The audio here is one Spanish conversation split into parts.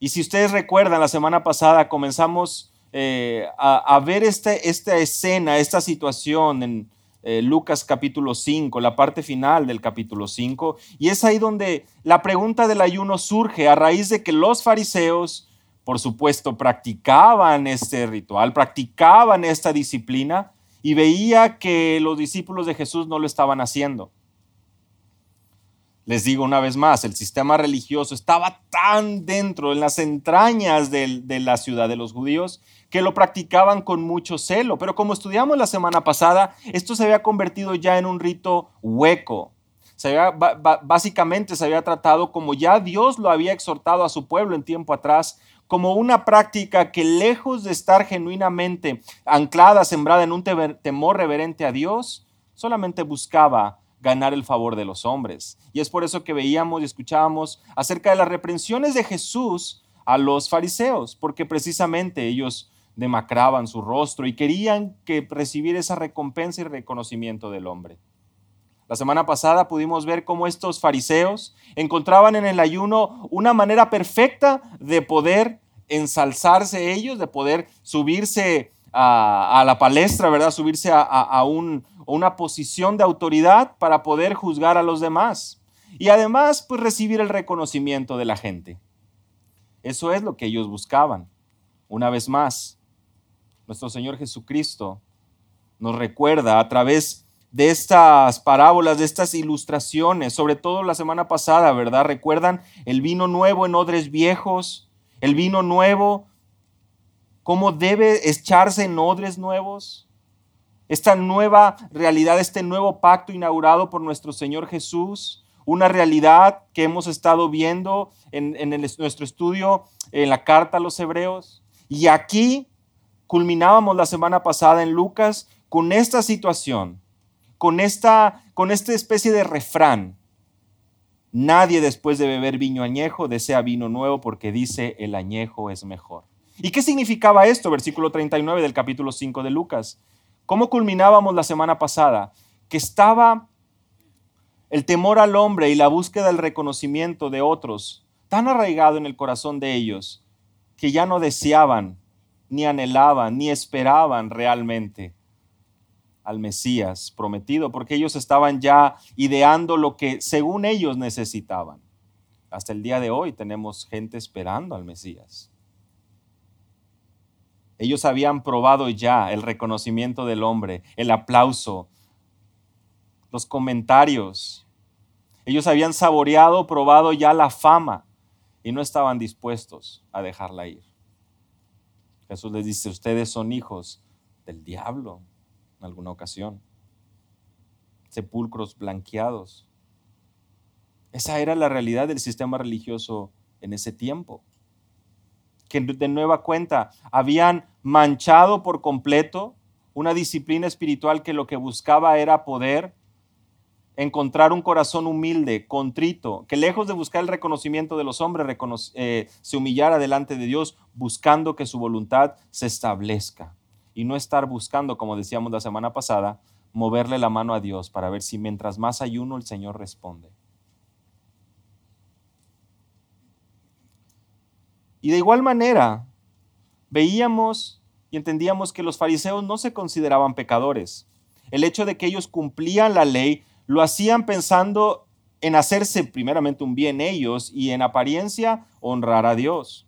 Y si ustedes recuerdan, la semana pasada comenzamos eh, a, ver este, esta escena, esta situación en eh, Lucas capítulo 5, la parte final del capítulo 5, y es ahí donde la pregunta del ayuno surge a raíz de que los fariseos, por supuesto, practicaban este ritual, practicaban esta disciplina y veía que los discípulos de Jesús no lo estaban haciendo. Les digo una vez más, el sistema religioso estaba tan dentro, en las entrañas de, la ciudad de los judíos, que lo practicaban con mucho celo. Pero como estudiamos la semana pasada, esto se había convertido ya en un rito hueco. Básicamente se había tratado como ya Dios lo había exhortado a su pueblo en tiempo atrás, como una práctica que lejos de estar genuinamente anclada, sembrada en un temor reverente a Dios, solamente buscaba ganar el favor de los hombres. Y es por eso que veíamos y escuchábamos acerca de las reprensiones de Jesús a los fariseos, porque precisamente ellos demacraban su rostro y querían que recibir esa recompensa y reconocimiento del hombre. La semana pasada pudimos ver cómo estos fariseos encontraban en el ayuno una manera perfecta de poder ensalzarse ellos, de poder subirse a, la palestra, ¿verdad? Subirse a, una posición de autoridad para poder juzgar a los demás. Y además, pues recibir el reconocimiento de la gente. Eso es lo que ellos buscaban. Una vez más, nuestro Señor Jesucristo nos recuerda a través de estas parábolas, de estas ilustraciones, sobre todo la semana pasada, ¿verdad? Recuerdan el vino nuevo en odres viejos, el vino nuevo cómo debe echarse en odres nuevos. Esta nueva realidad, este nuevo pacto inaugurado por nuestro Señor Jesús, una realidad que hemos estado viendo en, nuestro estudio en la carta a los hebreos. Y aquí culminábamos la semana pasada en Lucas con esta situación, con esta, con esta especie de refrán. Nadie después de beber viño añejo desea vino nuevo porque dice el añejo es mejor. ¿Y qué significaba esto? Versículo 39 del capítulo 5 de Lucas. ¿Cómo culminábamos la semana pasada? Que estaba el temor al hombre y la búsqueda del reconocimiento de otros tan arraigado en el corazón de ellos que ya no deseaban, ni anhelaban, ni esperaban realmente al Mesías prometido, porque ellos estaban ya ideando lo que según ellos necesitaban. Hasta el día de hoy tenemos gente esperando al Mesías. Ellos habían probado ya el reconocimiento del hombre, el aplauso, los comentarios. Ellos habían saboreado, probado ya la fama y no estaban dispuestos a dejarla ir. Jesús les dice, ustedes son hijos del diablo en alguna ocasión, sepulcros blanqueados. Esa era la realidad del sistema religioso en ese tiempo que de nueva cuenta habían manchado por completo una disciplina espiritual que lo que buscaba era poder encontrar un corazón humilde, contrito, que lejos de buscar el reconocimiento de los hombres, eh, se humillara delante de Dios buscando que su voluntad se establezca y no estar buscando, como decíamos la semana pasada, moverle la mano a Dios para ver si mientras más ayuno el Señor responde. Y de igual manera, veíamos y entendíamos que los fariseos no se consideraban pecadores. El hecho de que ellos cumplían la ley lo hacían pensando en hacerse primeramente un bien ellos y en apariencia honrar a Dios.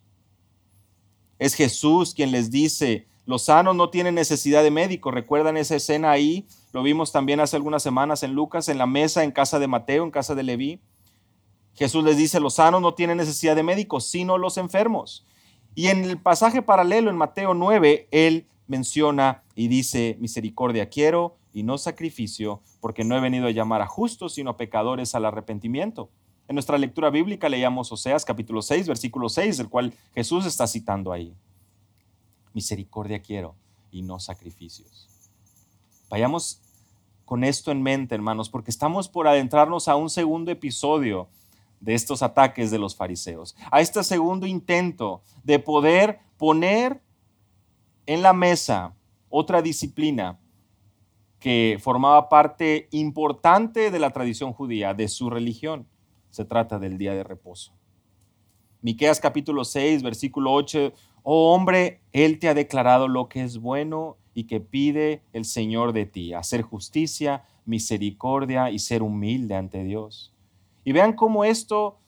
Es Jesús quien les dice, los sanos no tienen necesidad de médico. ¿Recuerdan esa escena ahí? Lo vimos también hace algunas semanas en Lucas, en la mesa en casa de Mateo, en casa de Leví. Jesús les dice, los sanos no tienen necesidad de médicos, sino los enfermos. Y en el pasaje paralelo en Mateo 9, él menciona y dice, misericordia quiero y no sacrificio, porque no he venido a llamar a justos, sino a pecadores al arrepentimiento. En nuestra lectura bíblica leíamos Oseas capítulo 6, versículo 6, el cual Jesús está citando ahí. Misericordia quiero y no sacrificios. Vayamos con esto en mente, hermanos, porque estamos por adentrarnos a un segundo episodio de estos ataques de los fariseos, a este segundo intento de poder poner en la mesa otra disciplina que formaba parte importante de la tradición judía, de su religión. Se trata del día de reposo. Miqueas capítulo 6, versículo 8, oh hombre, él te ha declarado lo que es bueno y que pide el Señor de ti, hacer justicia, misericordia y ser humilde ante Dios. Y vean cómo esto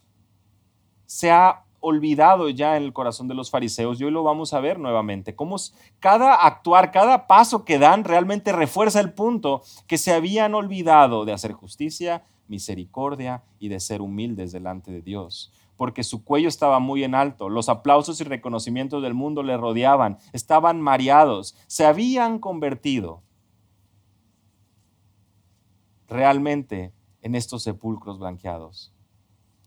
se ha olvidado ya en el corazón de los fariseos y hoy lo vamos a ver nuevamente. Cómo cada actuar, cada paso que dan realmente refuerza el punto que se habían olvidado de hacer justicia, misericordia y de ser humildes delante de Dios. Porque su cuello estaba muy en alto, los aplausos y reconocimientos del mundo le rodeaban, estaban mareados, se habían convertido realmente en estos sepulcros blanqueados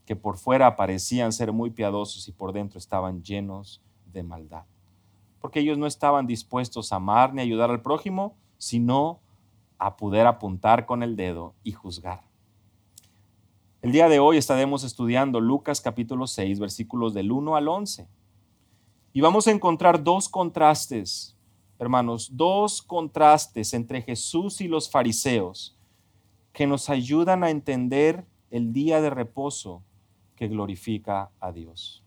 que por fuera parecían ser muy piadosos y por dentro estaban llenos de maldad. Porque ellos no estaban dispuestos a amar ni ayudar al prójimo, sino a poder apuntar con el dedo y juzgar. El día de hoy estaremos estudiando Lucas capítulo 6, versículos del 1 al 11. Y vamos a encontrar dos contrastes, hermanos, dos contrastes entre Jesús y los fariseos que nos ayudan a entender el día de reposo que glorifica a Dios.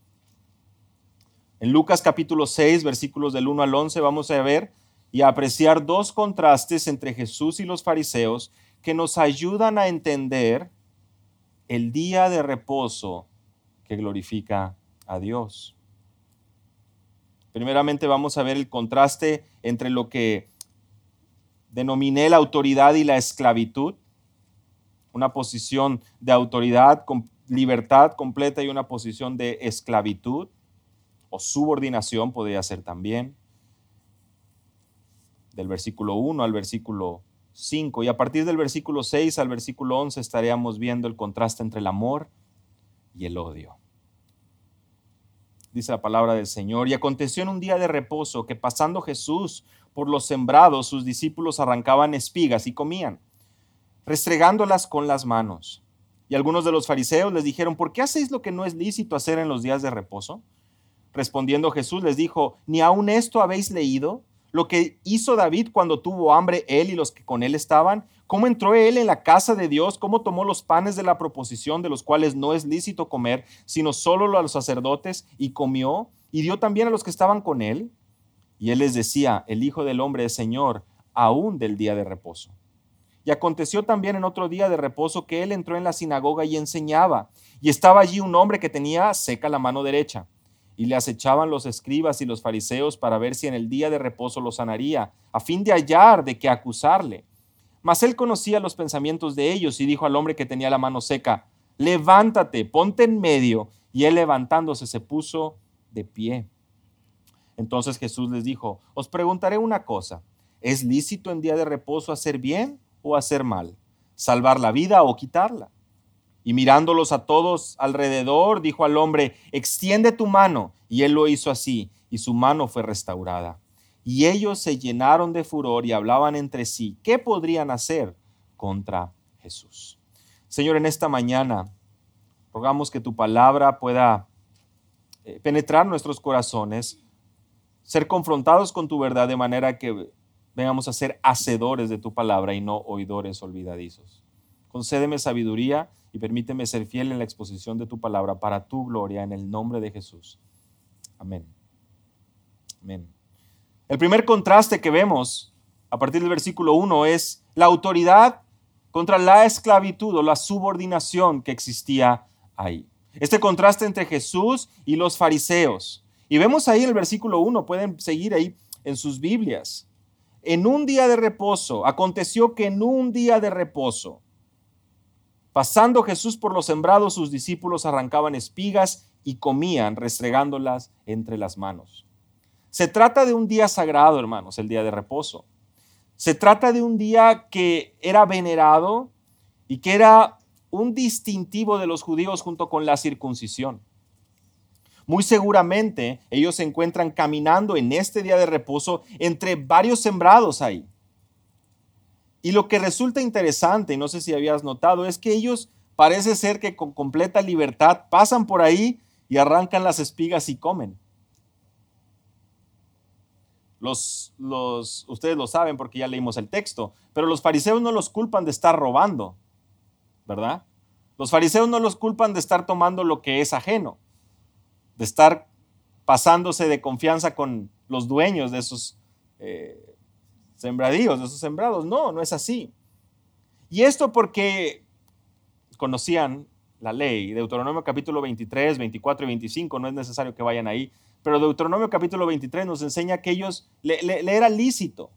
En Lucas capítulo 6, versículos del 1 al 11, vamos a ver y a apreciar dos contrastes entre Jesús y los fariseos que nos ayudan a entender el día de reposo que glorifica a Dios. Primeramente vamos a ver el contraste entre lo que denominé la autoridad y la esclavitud, una posición de autoridad libertad completa y una posición de esclavitud o subordinación podría ser también. Del versículo 1 al versículo 5. Y a partir del versículo 6 al versículo 11 estaríamos viendo el contraste entre el amor y el odio. Dice la palabra del Señor. Y aconteció en un día de reposo que pasando Jesús por los sembrados, sus discípulos arrancaban espigas y comían, restregándolas con las manos. Y algunos de los fariseos les dijeron, ¿por qué hacéis lo que no es lícito hacer en los días de reposo? Respondiendo Jesús les dijo, ¿ni aun esto habéis leído? Lo que hizo David cuando tuvo hambre él y los que con él estaban, cómo entró él en la casa de Dios, cómo tomó los panes de la proposición de los cuales no es lícito comer, sino solo a los sacerdotes, y comió, y dio también a los que estaban con él. Y él les decía, el Hijo del Hombre es Señor, aún del día de reposo. Y aconteció también en otro día de reposo que él entró en la sinagoga y enseñaba. Y estaba allí un hombre que tenía seca la mano derecha. Y le acechaban los escribas y los fariseos para ver si en el día de reposo lo sanaría, a fin de hallar de qué acusarle. Mas él conocía los pensamientos de ellos y dijo al hombre que tenía la mano seca, levántate, ponte en medio. Y él levantándose se puso de pie. Entonces Jesús les dijo, os preguntaré una cosa, ¿es lícito en día de reposo hacer bien o hacer mal, salvar la vida o quitarla. Y mirándolos a todos alrededor, dijo al hombre, extiende tu mano. Y él lo hizo así, y su mano fue restaurada. Y ellos se llenaron de furor y hablaban entre sí, ¿qué podrían hacer contra Jesús? Señor, en esta mañana rogamos que tu palabra pueda eh, penetrar nuestros corazones, ser confrontados con tu verdad de manera que vengamos a ser hacedores de tu palabra y no oidores olvidadizos. Concédeme sabiduría y permíteme ser fiel en la exposición de tu palabra para tu gloria en el nombre de Jesús. Amén. Amén. El primer contraste que vemos a partir del versículo 1 es la autoridad contra la esclavitud o la subordinación que existía ahí. Este contraste entre Jesús y los fariseos. Y vemos ahí en el versículo 1, pueden seguir ahí en sus Biblias en un día de reposo, aconteció que en un día de reposo, pasando Jesús por los sembrados, sus discípulos arrancaban espigas y comían, restregándolas entre las manos. Se trata de un día sagrado, hermanos, el día de reposo. Se trata de un día que era venerado y que era un distintivo de los judíos junto con la circuncisión. Muy seguramente ellos se encuentran caminando en este día de reposo entre varios sembrados ahí. Y lo que resulta interesante, y no sé si habías notado, es que ellos parece ser que con completa libertad pasan por ahí y arrancan las espigas y comen. Los, los, ustedes lo saben porque ya leímos el texto, pero los fariseos no los culpan de estar robando, ¿verdad? Los fariseos no los culpan de estar tomando lo que es ajeno. De estar pasándose de confianza con los dueños de esos eh, sembradíos, de esos sembrados. No, no es así. Y esto porque conocían la ley. Deuteronomio capítulo 23, 24 y 25, no es necesario que vayan ahí, pero Deuteronomio capítulo 23 nos enseña que ellos le, era lícito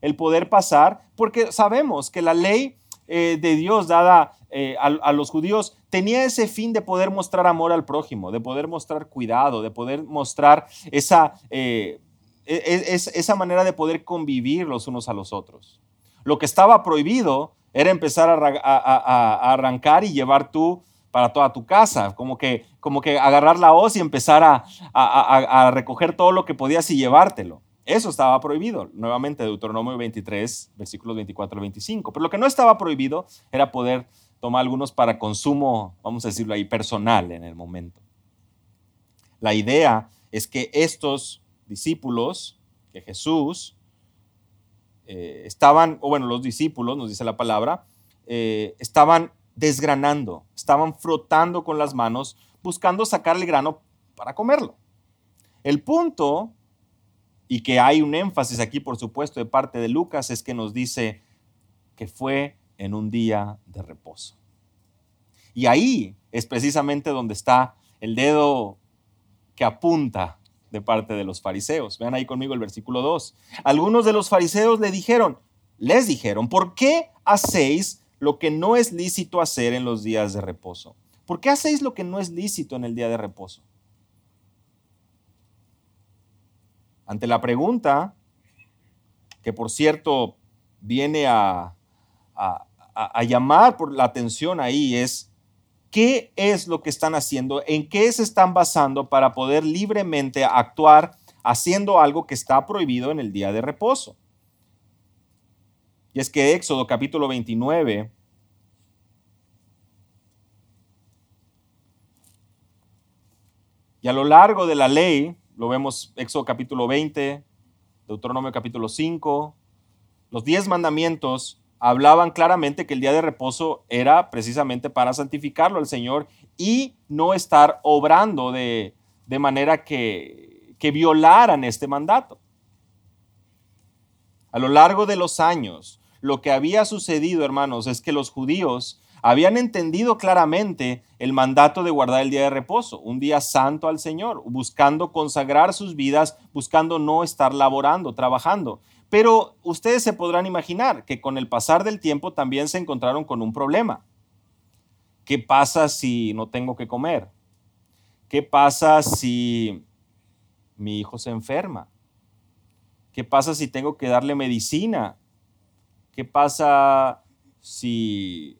el poder pasar, porque sabemos que la ley eh, de Dios dada eh, a, los judíos tenía ese fin de poder mostrar amor al prójimo, de poder mostrar cuidado, de poder mostrar esa, eh, e, e, esa manera de poder convivir los unos a los otros. Lo que estaba prohibido era empezar a, arrancar y llevar tú para toda tu casa, como que, como que agarrar la hoz y empezar a, recoger todo lo que podías y llevártelo. Eso estaba prohibido, nuevamente Deuteronomio 23, versículos 24 al 25. Pero lo que no estaba prohibido era poder tomar algunos para consumo, vamos a decirlo ahí, personal en el momento. La idea es que estos discípulos, que Jesús, eh, estaban, o bueno, los discípulos, nos dice la palabra, eh, estaban desgranando, estaban frotando con las manos, buscando sacar el grano para comerlo. El punto, y que hay un énfasis aquí, por supuesto, de parte de Lucas, es que nos dice que fue en un día de reposo. Y ahí es precisamente donde está el dedo que apunta de parte de los fariseos. Vean ahí conmigo el versículo 2. Algunos de los fariseos le dijeron, les dijeron, ¿por qué hacéis lo que no es lícito hacer en los días de reposo? ¿Por qué hacéis lo que no es lícito en el día de reposo? Ante la pregunta, que por cierto viene a, a, llamar por la atención ahí, es, qué es lo que están haciendo, en qué se están basando para poder libremente actuar haciendo algo que está prohibido en el día de reposo. Y es que Éxodo capítulo 29 y a lo largo de la ley, lo vemos Éxodo capítulo 20, Deuteronomio capítulo 5, los diez mandamientos hablaban claramente que el día de reposo era precisamente para santificarlo al Señor y no estar obrando de, manera que, que violaran este mandato. A lo largo de los años, lo que había sucedido, hermanos, es que los judíos habían entendido claramente el mandato de guardar el día de reposo, un día santo al Señor, buscando consagrar sus vidas, buscando no estar laborando, trabajando. Pero ustedes se podrán imaginar que con el pasar del tiempo también se encontraron con un problema. ¿Qué pasa si no tengo que comer? ¿Qué pasa si mi hijo se enferma? ¿Qué pasa si tengo que darle medicina? ¿Qué pasa si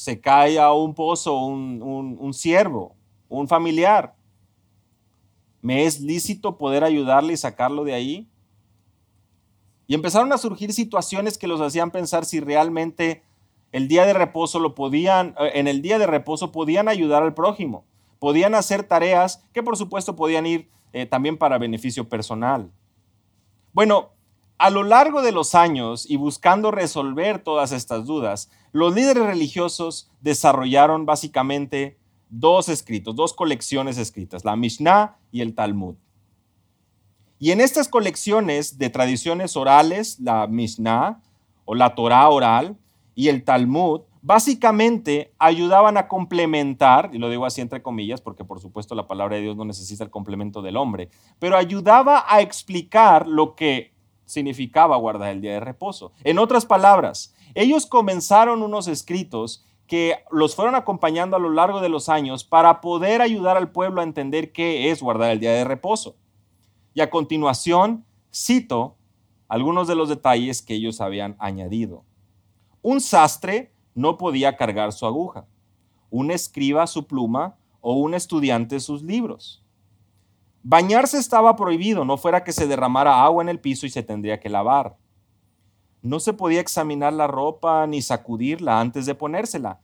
se cae a un pozo un, un, un siervo, un familiar? ¿Me es lícito poder ayudarle y sacarlo de ahí? Y empezaron a surgir situaciones que los hacían pensar si realmente el día de reposo lo podían, eh, en el día de reposo podían ayudar al prójimo, podían hacer tareas que por supuesto podían ir eh, también para beneficio personal. Bueno, a lo largo de los años y buscando resolver todas estas dudas, los líderes religiosos desarrollaron básicamente dos escritos, dos colecciones escritas, la Mishnah y el Talmud. Y en estas colecciones de tradiciones orales, la Mishnah o la Torah oral y el Talmud, básicamente ayudaban a complementar, y lo digo así entre comillas, porque por supuesto la palabra de Dios no necesita el complemento del hombre, pero ayudaba a explicar lo que significaba guardar el día de reposo. En otras palabras, ellos comenzaron unos escritos que los fueron acompañando a lo largo de los años para poder ayudar al pueblo a entender qué es guardar el día de reposo. Y a continuación cito algunos de los detalles que ellos habían añadido. Un sastre no podía cargar su aguja, un escriba su pluma o un estudiante sus libros. Bañarse estaba prohibido, no fuera que se derramara agua en el piso y se tendría que lavar. No se podía examinar la ropa ni sacudirla antes de ponérsela,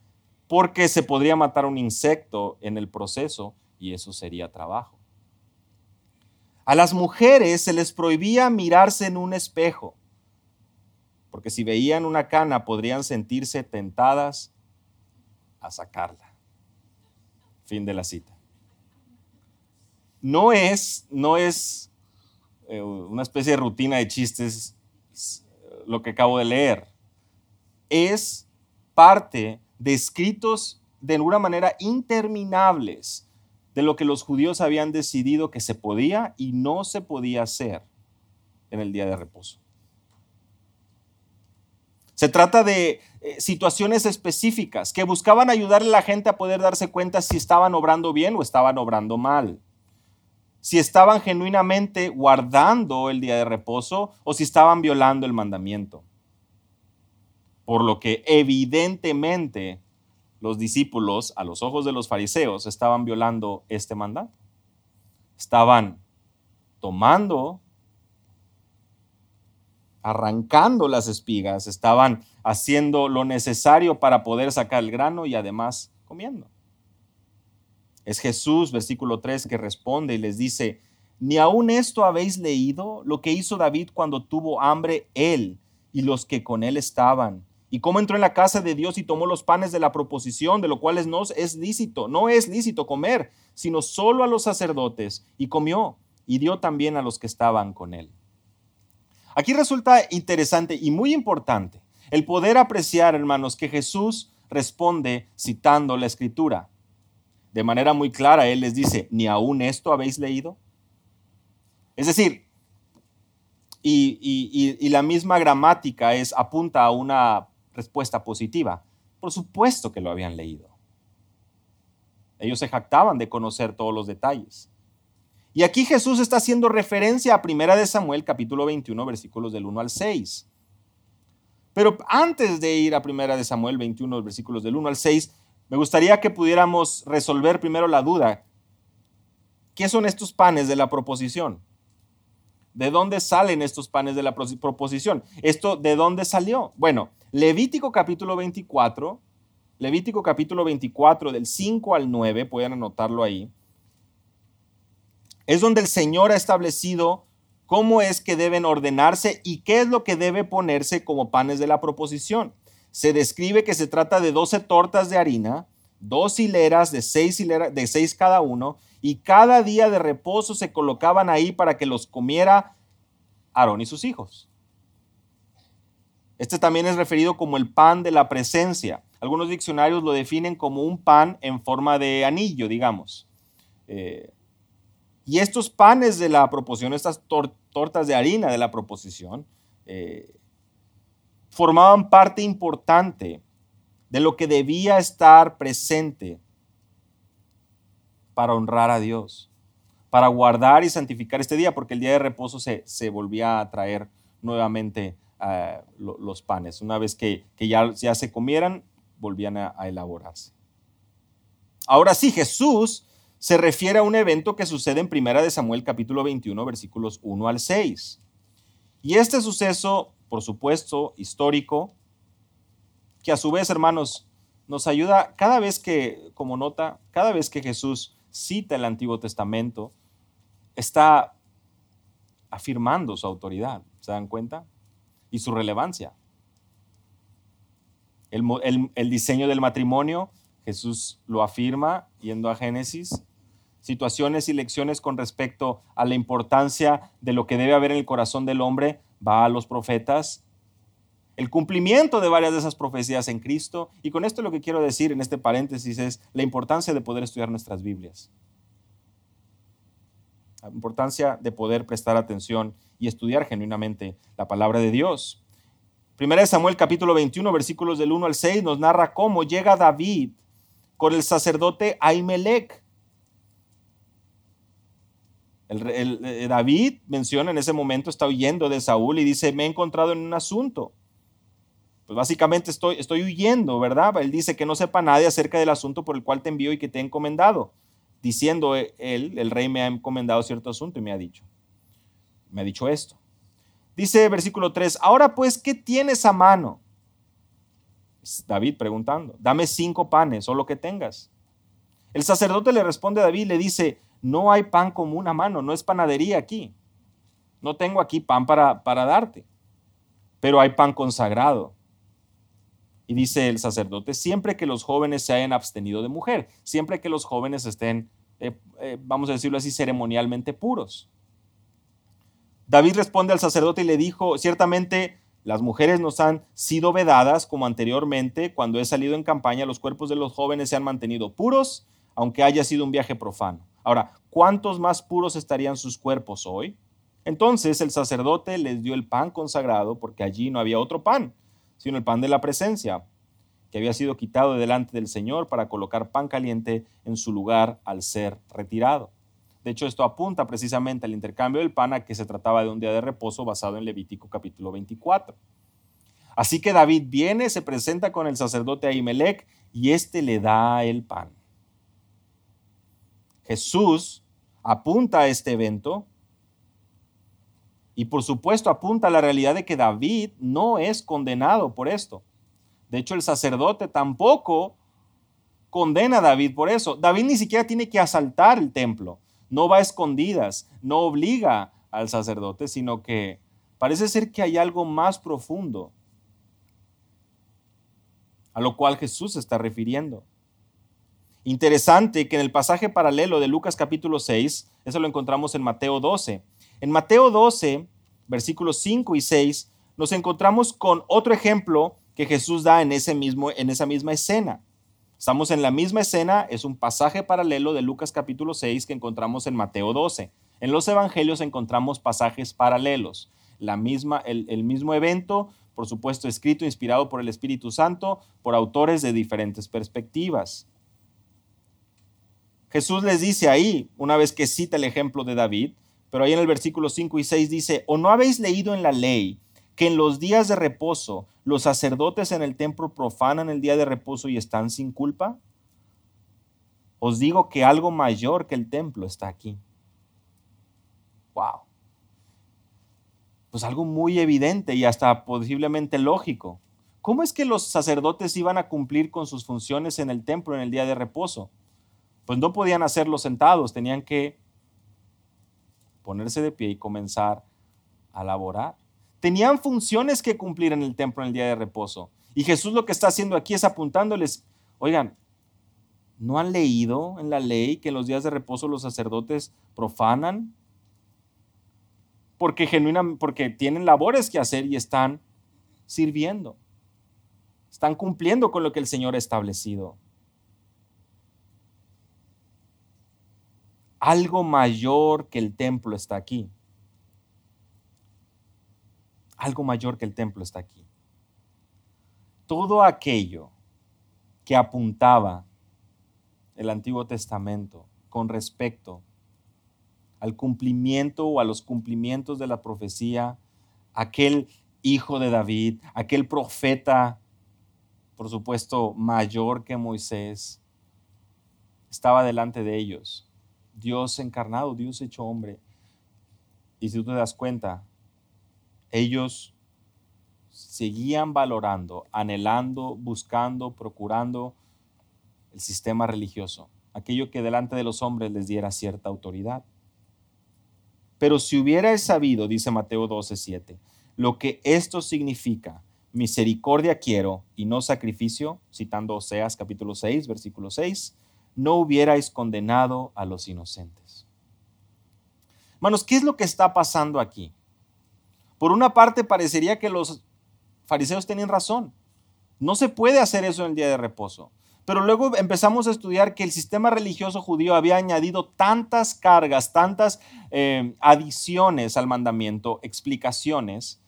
porque se podría matar un insecto en el proceso y eso sería trabajo. A las mujeres se les prohibía mirarse en un espejo, porque si veían una cana podrían sentirse tentadas a sacarla. Fin de la cita. No es, no es eh, una especie de rutina de chistes lo que acabo de leer. Es parte de escritos de una manera interminables de lo que los judíos habían decidido que se podía y no se podía hacer en el día de reposo. Se trata de eh, situaciones específicas que buscaban ayudarle a la gente a poder darse cuenta si estaban obrando bien o estaban obrando mal. Si estaban genuinamente guardando el día de reposo o si estaban violando el mandamiento. Por lo que evidentemente los discípulos, a los ojos de los fariseos, estaban violando este mandato. Estaban tomando arrancando las espigas, estaban haciendo lo necesario para poder sacar el grano y además comiendo. Es Jesús, versículo 3, que responde y les dice, ¿ni aún esto habéis leído lo que hizo David cuando tuvo hambre él y los que con él estaban? Y cómo entró en la casa de Dios y tomó los panes de la proposición, de lo cual no es lícito, no es lícito comer, sino solo a los sacerdotes, y comió, y dio también a los que estaban con él. Aquí resulta interesante y muy importante el poder apreciar, hermanos, que Jesús responde citando la escritura. De manera muy clara, Él les dice, ¿ni aún esto habéis leído? Es decir, y, la misma gramática es, apunta a una respuesta positiva. Por supuesto que lo habían leído. Ellos se jactaban de conocer todos los detalles. Y aquí Jesús está haciendo referencia a Primera de Samuel capítulo 21 versículos del 1 al 6. Pero antes de ir a Primera de Samuel 21 versículos del 1 al 6, me gustaría que pudiéramos resolver primero la duda. ¿Qué son estos panes de la proposición? ¿De dónde salen estos panes de la proposición? ¿Esto de dónde salió? Bueno, Levítico capítulo 24, Levítico capítulo 24 del 5 al 9, pueden anotarlo ahí es donde el Señor ha establecido cómo es que deben ordenarse y qué es lo que debe ponerse como panes de la proposición. Se describe que se trata de 12 tortas de harina, dos hileras de seis, de seis cada uno, y cada día de reposo se colocaban ahí para que los comiera Aarón y sus hijos. Este también es referido como el pan de la presencia. Algunos diccionarios lo definen como un pan en forma de anillo, digamos. Eh, y estos panes de la proposición, estas tortas de harina de la proposición, eh, formaban parte importante de lo que debía estar presente para honrar a Dios, para guardar y santificar este día, porque el día de reposo se, volvía a traer nuevamente eh, los panes. Una vez que, ya, ya, se comieran, volvían a, a elaborarse. Ahora sí, Jesús se refiere a un evento que sucede en Primera de Samuel capítulo 21 versículos 1 al 6. Y este suceso, por supuesto, histórico, que a su vez, hermanos, nos ayuda cada vez que, como nota, cada vez que Jesús cita el Antiguo Testamento, está afirmando su autoridad, ¿se dan cuenta? Y su relevancia. El, el diseño del matrimonio, Jesús lo afirma yendo a Génesis situaciones y lecciones con respecto a la importancia de lo que debe haber en el corazón del hombre, va a los profetas. El cumplimiento de varias de esas profecías en Cristo. Y con esto lo que quiero decir en este paréntesis es la importancia de poder estudiar nuestras Biblias. La importancia de poder prestar atención y estudiar genuinamente la palabra de Dios. Primera de Samuel capítulo 21 versículos del 1 al 6 nos narra cómo llega David con el sacerdote Ahimelech eh, David menciona en ese momento, está huyendo de Saúl y dice, me he encontrado en un asunto. Pues básicamente estoy, estoy huyendo, ¿verdad? Él dice que no sepa nadie acerca del asunto por el cual te envío y que te he encomendado. Diciendo él, el rey me ha encomendado cierto asunto y me ha dicho, me ha dicho esto. Dice versículo 3, ahora pues, ¿qué tienes a mano? David preguntando, dame cinco panes o lo que tengas. El sacerdote le responde a David, le dice, no hay pan común a mano, no es panadería aquí. No tengo aquí pan para, para darte, pero hay pan consagrado. Y dice el sacerdote, siempre que los jóvenes se hayan abstenido de mujer, siempre que los jóvenes estén eh, eh, vamos a decirlo así, ceremonialmente puros. David responde al sacerdote y le dijo, ciertamente las mujeres nos han sido vedadas como anteriormente, cuando he salido en campaña, los cuerpos de los jóvenes se han mantenido puros, aunque haya sido un viaje profano. Ahora, ¿cuántos más puros estarían sus cuerpos hoy? Entonces el sacerdote les dio el pan consagrado, porque allí no había otro pan, sino el pan de la presencia, que había sido quitado de delante del Señor para colocar pan caliente en su lugar al ser retirado. De hecho, esto apunta precisamente al intercambio del pan a que se trataba de un día de reposo basado en Levítico capítulo 24. Así que David viene, se presenta con el sacerdote Ahimelech y éste le da el pan. Jesús apunta a este evento y por supuesto apunta a la realidad de que David no es condenado por esto. De hecho, el sacerdote tampoco condena a David por eso. David ni siquiera tiene que asaltar el templo, no va a escondidas, no obliga al sacerdote, sino que parece ser que hay algo más profundo a lo cual Jesús se está refiriendo. Interesante que en el pasaje paralelo de Lucas capítulo 6, eso lo encontramos en Mateo 12. En Mateo 12, versículos 5 y 6, nos encontramos con otro ejemplo que Jesús da en, ese mismo, en esa misma escena. Estamos en la misma escena, es un pasaje paralelo de Lucas capítulo 6 que encontramos en Mateo 12. En los evangelios encontramos pasajes paralelos, la misma, el, el mismo evento, por supuesto escrito, inspirado por el Espíritu Santo, por autores de diferentes perspectivas. Jesús les dice ahí, una vez que cita el ejemplo de David, pero ahí en el versículo 5 y 6 dice, ¿o no habéis leído en la ley que en los días de reposo los sacerdotes en el templo profanan el día de reposo y están sin culpa? Os digo que algo mayor que el templo está aquí. Wow. Pues algo muy evidente y hasta posiblemente lógico. ¿Cómo es que los sacerdotes iban a cumplir con sus funciones en el templo en el día de reposo? Pues no podían hacerlo sentados, tenían que ponerse de pie y comenzar a laborar. Tenían funciones que cumplir en el templo en el día de reposo. Y Jesús lo que está haciendo aquí es apuntándoles, oigan, ¿no han leído en la ley que en los días de reposo los sacerdotes profanan? Porque, porque tienen labores que hacer y están sirviendo. Están cumpliendo con lo que el Señor ha establecido. Algo mayor que el templo está aquí. Algo mayor que el templo está aquí. Todo aquello que apuntaba el Antiguo Testamento con respecto al cumplimiento o a los cumplimientos de la profecía, aquel hijo de David, aquel profeta, por supuesto, mayor que Moisés, estaba delante de ellos. Dios encarnado, Dios hecho hombre. Y si tú te das cuenta, ellos seguían valorando, anhelando, buscando, procurando el sistema religioso, aquello que delante de los hombres les diera cierta autoridad. Pero si hubierais sabido, dice Mateo 12:7, lo que esto significa, misericordia quiero y no sacrificio, citando Oseas capítulo 6, versículo 6, no hubierais condenado a los inocentes. Hermanos, ¿qué es lo que está pasando aquí? Por una parte, parecería que los fariseos tenían razón. No se puede hacer eso en el día de reposo. Pero luego empezamos a estudiar que el sistema religioso judío había añadido tantas cargas, tantas eh, adiciones al mandamiento, explicaciones,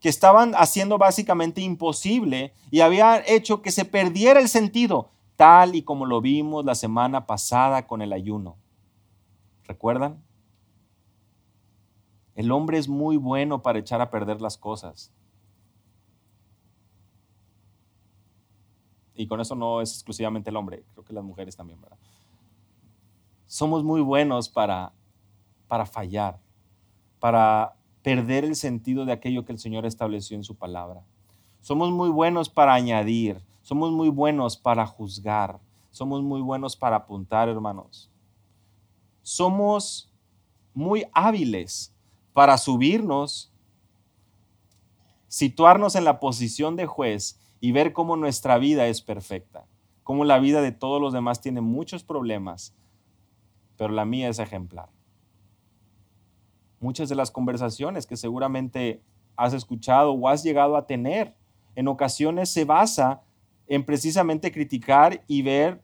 que estaban haciendo básicamente imposible y había hecho que se perdiera el sentido tal y como lo vimos la semana pasada con el ayuno. ¿Recuerdan? El hombre es muy bueno para echar a perder las cosas. Y con eso no es exclusivamente el hombre, creo que las mujeres también, ¿verdad? Somos muy buenos para, para fallar, para perder el sentido de aquello que el Señor estableció en su palabra. Somos muy buenos para añadir, somos muy buenos para juzgar, somos muy buenos para apuntar, hermanos. Somos muy hábiles para subirnos, situarnos en la posición de juez y ver cómo nuestra vida es perfecta, cómo la vida de todos los demás tiene muchos problemas, pero la mía es ejemplar. Muchas de las conversaciones que seguramente has escuchado o has llegado a tener en ocasiones se basa en precisamente criticar y ver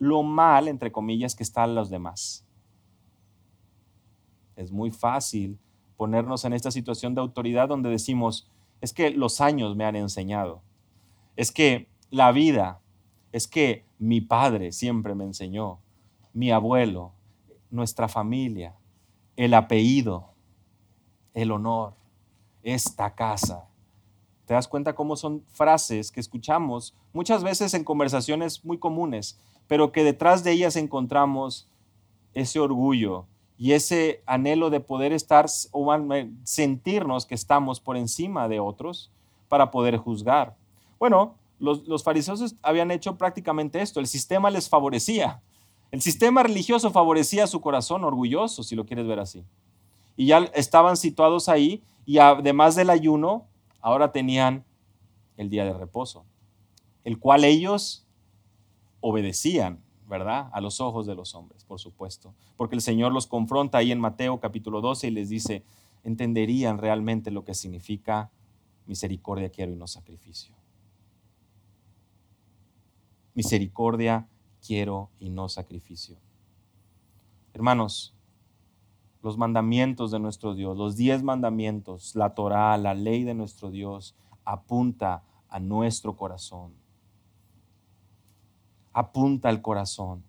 lo mal, entre comillas, que están los demás. Es muy fácil ponernos en esta situación de autoridad donde decimos, es que los años me han enseñado, es que la vida, es que mi padre siempre me enseñó, mi abuelo, nuestra familia, el apellido, el honor, esta casa. ¿Te das cuenta cómo son frases que escuchamos muchas veces en conversaciones muy comunes, pero que detrás de ellas encontramos ese orgullo y ese anhelo de poder estar o sentirnos que estamos por encima de otros para poder juzgar. Bueno, los, los fariseos habían hecho prácticamente esto, el sistema les favorecía. El sistema religioso favorecía su corazón orgulloso, si lo quieres ver así. Y ya estaban situados ahí y además del ayuno, ahora tenían el día de reposo, el cual ellos obedecían, ¿verdad? A los ojos de los hombres, por supuesto. Porque el Señor los confronta ahí en Mateo capítulo 12 y les dice, entenderían realmente lo que significa misericordia quiero y no sacrificio. Misericordia quiero y no sacrificio. Hermanos, los mandamientos de nuestro Dios, los diez mandamientos, la Torah, la ley de nuestro Dios, apunta a nuestro corazón. Apunta al corazón.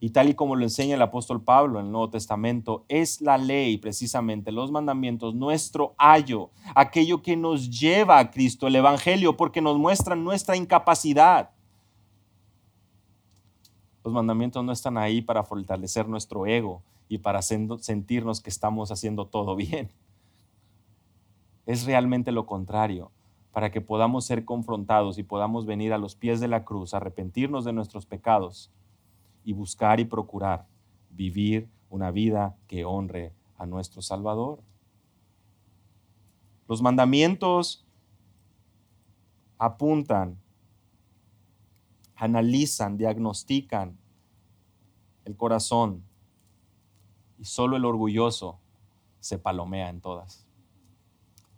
Y tal y como lo enseña el apóstol Pablo en el Nuevo Testamento, es la ley, precisamente, los mandamientos, nuestro ayo, aquello que nos lleva a Cristo, el Evangelio, porque nos muestran nuestra incapacidad. Los mandamientos no están ahí para fortalecer nuestro ego y para sentirnos que estamos haciendo todo bien. Es realmente lo contrario, para que podamos ser confrontados y podamos venir a los pies de la cruz, arrepentirnos de nuestros pecados y buscar y procurar vivir una vida que honre a nuestro Salvador. Los mandamientos apuntan analizan, diagnostican el corazón y solo el orgulloso se palomea en todas.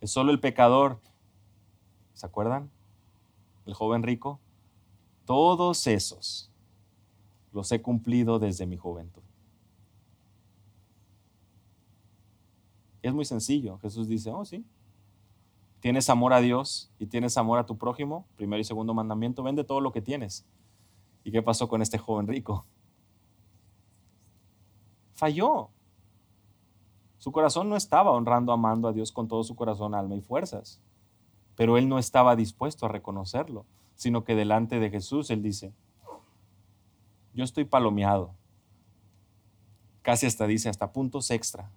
Es solo el pecador, ¿se acuerdan? El joven rico. Todos esos los he cumplido desde mi juventud. Es muy sencillo. Jesús dice, oh sí, tienes amor a Dios y tienes amor a tu prójimo, primero y segundo mandamiento, vende todo lo que tienes. ¿Y qué pasó con este joven rico? Falló. Su corazón no estaba honrando, amando a Dios con todo su corazón, alma y fuerzas. Pero él no estaba dispuesto a reconocerlo, sino que delante de Jesús él dice, yo estoy palomeado. Casi hasta dice, hasta puntos extra.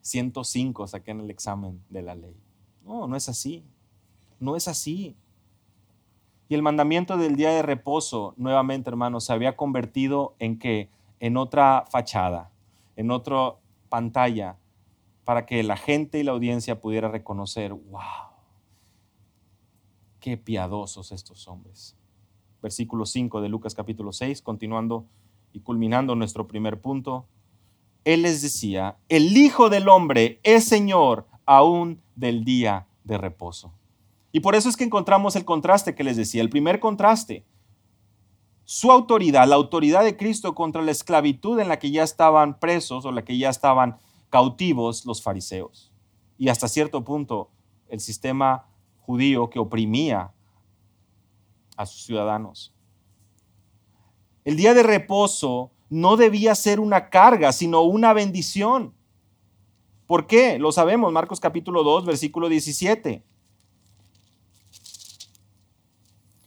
105 saqué en el examen de la ley. No, no es así. No es así. Y el mandamiento del día de reposo, nuevamente, hermanos, se había convertido en que en otra fachada, en otra pantalla, para que la gente y la audiencia pudiera reconocer, wow, qué piadosos estos hombres. Versículo 5 de Lucas capítulo 6, continuando y culminando nuestro primer punto. Él les decía, el Hijo del Hombre es Señor aún del día de reposo. Y por eso es que encontramos el contraste que les decía, el primer contraste. Su autoridad, la autoridad de Cristo contra la esclavitud en la que ya estaban presos o la que ya estaban cautivos los fariseos. Y hasta cierto punto el sistema judío que oprimía a sus ciudadanos. El día de reposo no debía ser una carga, sino una bendición. ¿Por qué? Lo sabemos, Marcos capítulo 2, versículo 17.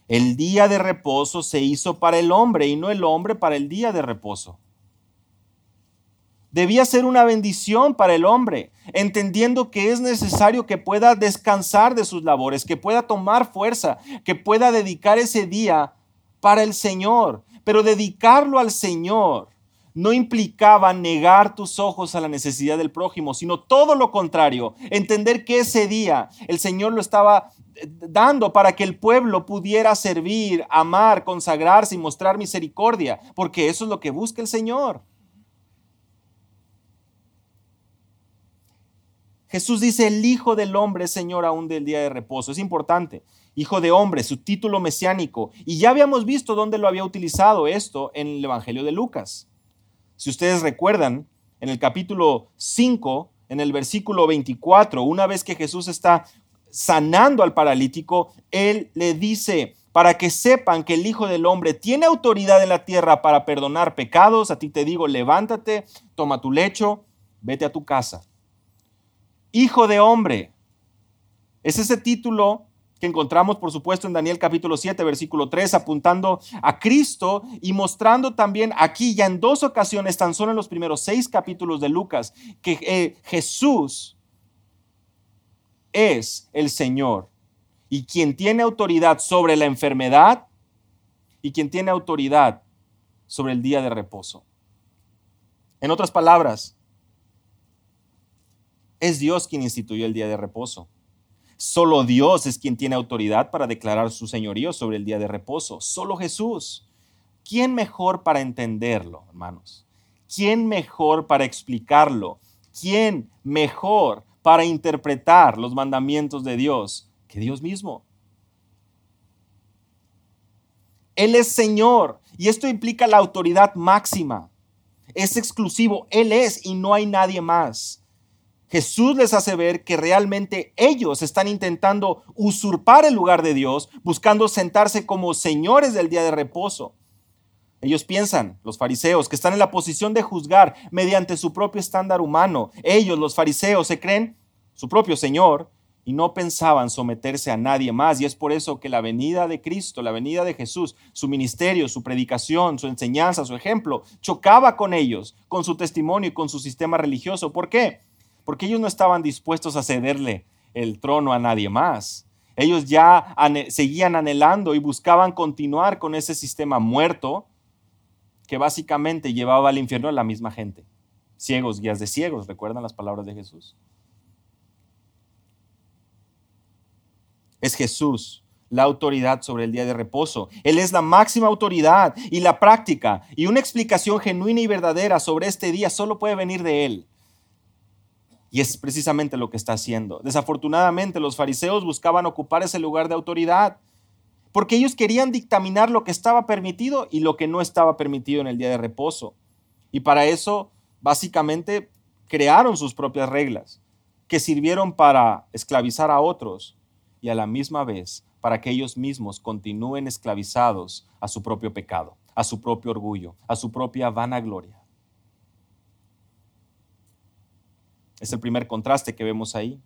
El día de reposo se hizo para el hombre y no el hombre para el día de reposo. Debía ser una bendición para el hombre, entendiendo que es necesario que pueda descansar de sus labores, que pueda tomar fuerza, que pueda dedicar ese día para el Señor. Pero dedicarlo al Señor no implicaba negar tus ojos a la necesidad del prójimo, sino todo lo contrario, entender que ese día el Señor lo estaba eh, dando para que el pueblo pudiera servir, amar, consagrarse y mostrar misericordia, porque eso es lo que busca el Señor. Jesús dice, el Hijo del Hombre, Señor, aún del día de reposo. Es importante. Hijo de Hombre, su título mesiánico. Y ya habíamos visto dónde lo había utilizado esto en el Evangelio de Lucas. Si ustedes recuerdan, en el capítulo 5, en el versículo 24, una vez que Jesús está sanando al paralítico, Él le dice, para que sepan que el Hijo del Hombre tiene autoridad en la tierra para perdonar pecados, a ti te digo, levántate, toma tu lecho, vete a tu casa. Hijo de Hombre. Es ese título que encontramos, por supuesto, en Daniel capítulo 7, versículo 3, apuntando a Cristo y mostrando también aquí ya en dos ocasiones, tan solo en los primeros seis capítulos de Lucas, que eh, Jesús es el Señor y quien tiene autoridad sobre la enfermedad y quien tiene autoridad sobre el día de reposo. En otras palabras, es Dios quien instituyó el día de reposo. Solo Dios es quien tiene autoridad para declarar su señorío sobre el día de reposo. Solo Jesús. ¿Quién mejor para entenderlo, hermanos? ¿Quién mejor para explicarlo? ¿Quién mejor para interpretar los mandamientos de Dios que Dios mismo? Él es Señor y esto implica la autoridad máxima. Es exclusivo, Él es y no hay nadie más. Jesús les hace ver que realmente ellos están intentando usurpar el lugar de Dios, buscando sentarse como señores del día de reposo. Ellos piensan, los fariseos, que están en la posición de juzgar mediante su propio estándar humano. Ellos, los fariseos, se creen su propio Señor y no pensaban someterse a nadie más. Y es por eso que la venida de Cristo, la venida de Jesús, su ministerio, su predicación, su enseñanza, su ejemplo, chocaba con ellos, con su testimonio y con su sistema religioso. ¿Por qué? Porque ellos no estaban dispuestos a cederle el trono a nadie más. Ellos ya seguían anhelando y buscaban continuar con ese sistema muerto que básicamente llevaba al infierno a la misma gente. Ciegos, guías de ciegos, ¿recuerdan las palabras de Jesús? Es Jesús la autoridad sobre el día de reposo. Él es la máxima autoridad y la práctica y una explicación genuina y verdadera sobre este día solo puede venir de Él. Y es precisamente lo que está haciendo. Desafortunadamente los fariseos buscaban ocupar ese lugar de autoridad porque ellos querían dictaminar lo que estaba permitido y lo que no estaba permitido en el día de reposo. Y para eso, básicamente, crearon sus propias reglas, que sirvieron para esclavizar a otros y a la misma vez para que ellos mismos continúen esclavizados a su propio pecado, a su propio orgullo, a su propia vanagloria. Es el primer contraste que vemos ahí.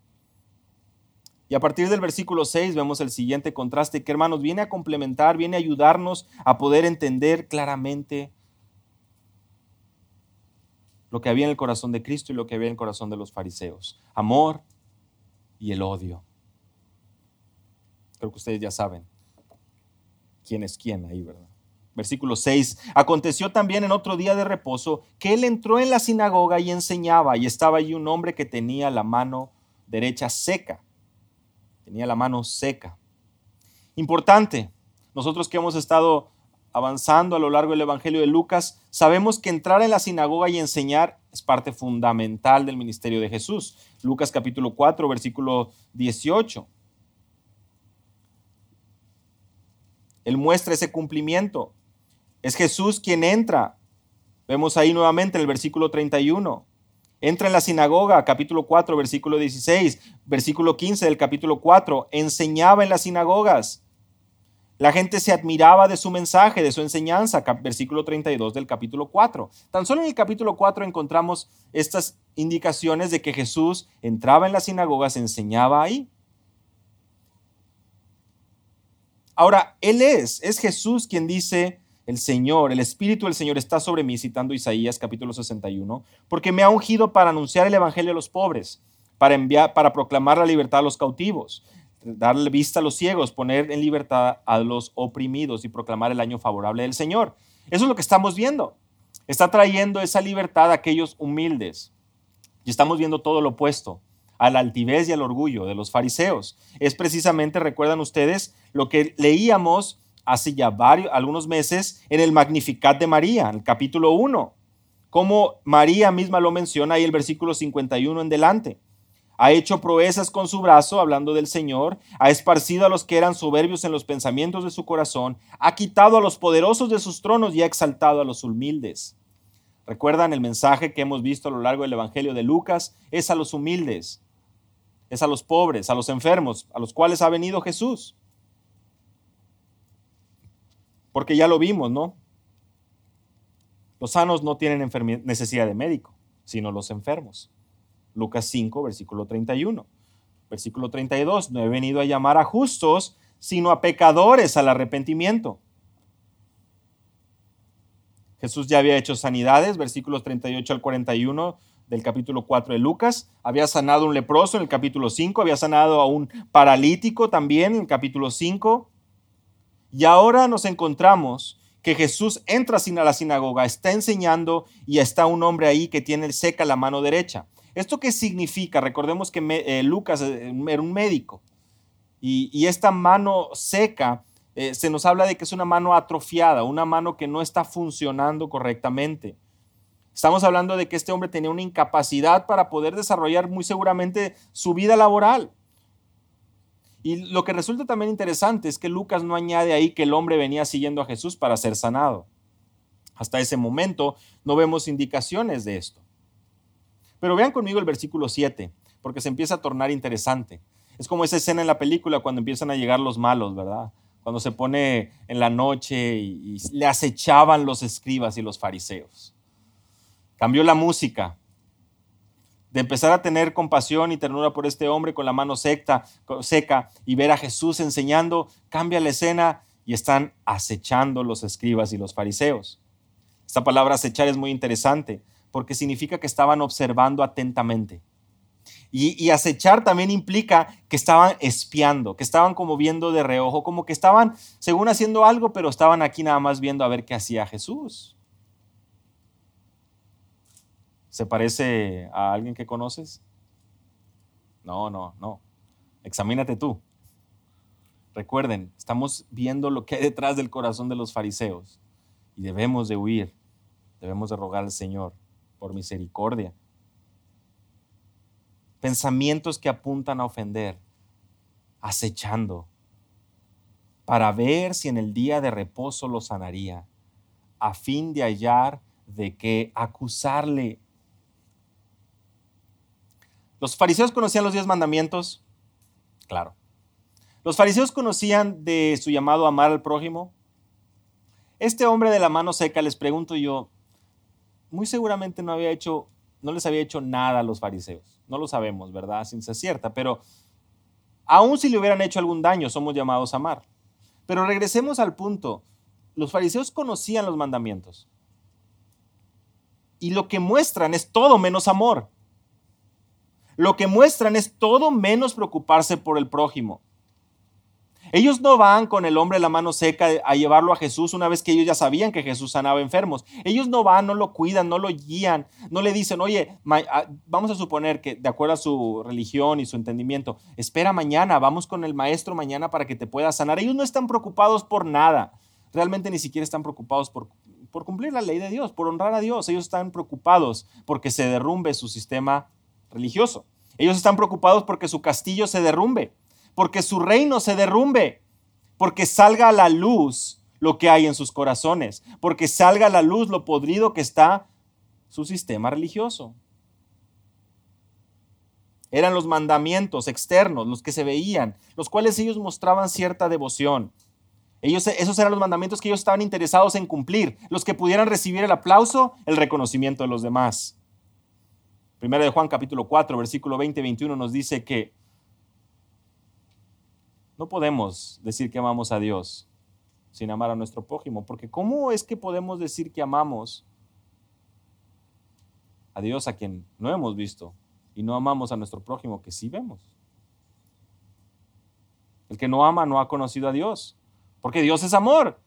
Y a partir del versículo 6 vemos el siguiente contraste que, hermanos, viene a complementar, viene a ayudarnos a poder entender claramente lo que había en el corazón de Cristo y lo que había en el corazón de los fariseos. Amor y el odio. Creo que ustedes ya saben quién es quién ahí, ¿verdad? Versículo 6. Aconteció también en otro día de reposo que él entró en la sinagoga y enseñaba y estaba allí un hombre que tenía la mano derecha seca. Tenía la mano seca. Importante. Nosotros que hemos estado avanzando a lo largo del Evangelio de Lucas, sabemos que entrar en la sinagoga y enseñar es parte fundamental del ministerio de Jesús. Lucas capítulo 4, versículo 18. Él muestra ese cumplimiento. Es Jesús quien entra. Vemos ahí nuevamente el versículo 31. Entra en la sinagoga, capítulo 4, versículo 16, versículo 15 del capítulo 4. Enseñaba en las sinagogas. La gente se admiraba de su mensaje, de su enseñanza, versículo 32 del capítulo 4. Tan solo en el capítulo 4 encontramos estas indicaciones de que Jesús entraba en las sinagogas, enseñaba ahí. Ahora, Él es, es Jesús quien dice, el Señor, el Espíritu del Señor está sobre mí, citando Isaías capítulo 61, porque me ha ungido para anunciar el Evangelio a los pobres, para enviar, para proclamar la libertad a los cautivos, darle vista a los ciegos, poner en libertad a los oprimidos y proclamar el año favorable del Señor. Eso es lo que estamos viendo. Está trayendo esa libertad a aquellos humildes. Y estamos viendo todo lo opuesto, a la altivez y al orgullo de los fariseos. Es precisamente, recuerdan ustedes, lo que leíamos hace ya varios, algunos meses en el Magnificat de María, en el capítulo 1, como María misma lo menciona ahí el versículo 51 en delante. Ha hecho proezas con su brazo, hablando del Señor, ha esparcido a los que eran soberbios en los pensamientos de su corazón, ha quitado a los poderosos de sus tronos y ha exaltado a los humildes. Recuerdan el mensaje que hemos visto a lo largo del Evangelio de Lucas, es a los humildes, es a los pobres, a los enfermos, a los cuales ha venido Jesús. Porque ya lo vimos, ¿no? Los sanos no tienen necesidad de médico, sino los enfermos. Lucas 5, versículo 31. Versículo 32, no he venido a llamar a justos, sino a pecadores al arrepentimiento. Jesús ya había hecho sanidades, versículos 38 al 41 del capítulo 4 de Lucas. Había sanado un leproso en el capítulo 5, había sanado a un paralítico también en el capítulo 5. Y ahora nos encontramos que Jesús entra a la sinagoga, está enseñando y está un hombre ahí que tiene seca la mano derecha. ¿Esto qué significa? Recordemos que eh, Lucas eh, era un médico y, esta mano seca eh, se nos habla de que es una mano atrofiada, una mano que no está funcionando correctamente. Estamos hablando de que este hombre tenía una incapacidad para poder desarrollar muy seguramente su vida laboral. Y lo que resulta también interesante es que Lucas no añade ahí que el hombre venía siguiendo a Jesús para ser sanado. Hasta ese momento no vemos indicaciones de esto. Pero vean conmigo el versículo 7, porque se empieza a tornar interesante. Es como esa escena en la película cuando empiezan a llegar los malos, ¿verdad? Cuando se pone en la noche y, le acechaban los escribas y los fariseos. Cambió la música, de empezar a tener compasión y ternura por este hombre con la mano seca, y ver a Jesús enseñando, cambia la escena y están acechando los escribas y los fariseos. Esta palabra acechar es muy interesante porque significa que estaban observando atentamente. Y, y, acechar también implica que estaban espiando, que estaban como viendo de reojo, como que estaban, según haciendo algo, pero estaban aquí nada más viendo a ver qué hacía Jesús. ¿Se parece a alguien que conoces? No, no, no. Examínate tú. Recuerden, estamos viendo lo que hay detrás del corazón de los fariseos y debemos de huir, debemos de rogar al Señor por misericordia. Pensamientos que apuntan a ofender, acechando, para ver si en el día de reposo lo sanaría, a fin de hallar de qué acusarle. ¿Los fariseos conocían los diez mandamientos? Claro. ¿Los fariseos conocían de su llamado a amar al prójimo? Este hombre de la mano seca, les pregunto yo, muy seguramente no les había hecho nada a los fariseos. No lo sabemos, ¿verdad? Sin ser cierta, pero aun si le hubieran hecho algún daño, somos llamados a amar. Pero regresemos al punto. Los fariseos conocían los mandamientos. Y lo que muestran es todo menos amor. Lo que muestran es todo menos preocuparse por el prójimo. Ellos no van con el hombre la mano seca a llevarlo a Jesús una vez que ellos ya sabían que Jesús sanaba enfermos. Ellos no van, no lo cuidan, no lo guían, no le dicen, oye, ah, vamos a suponer que de acuerdo a su religión y su entendimiento, espera mañana, vamos con el maestro mañana para que te pueda sanar. Ellos no están preocupados por nada. Realmente ni siquiera están preocupados por, por cumplir la ley de Dios, por honrar a Dios. Ellos están preocupados porque se derrumbe su sistema religioso. Ellos están preocupados porque su castillo se derrumbe porque su reino se derrumbe, porque salga a la luz lo que hay en sus corazones, porque salga a la luz lo podrido que está su sistema religioso. Eran los mandamientos externos, los que se veían, los cuales ellos mostraban cierta devoción. Esos eran los mandamientos que ellos estaban interesados en cumplir, los que pudieran recibir el aplauso, el reconocimiento de los demás. Primero de Juan capítulo 4, versículo 20 y 21 nos dice que no podemos decir que amamos a Dios sin amar a nuestro prójimo, porque ¿cómo es que podemos decir que amamos a Dios a quien no hemos visto y no amamos a nuestro prójimo que sí vemos? El que no ama no ha conocido a Dios, porque Dios es amor.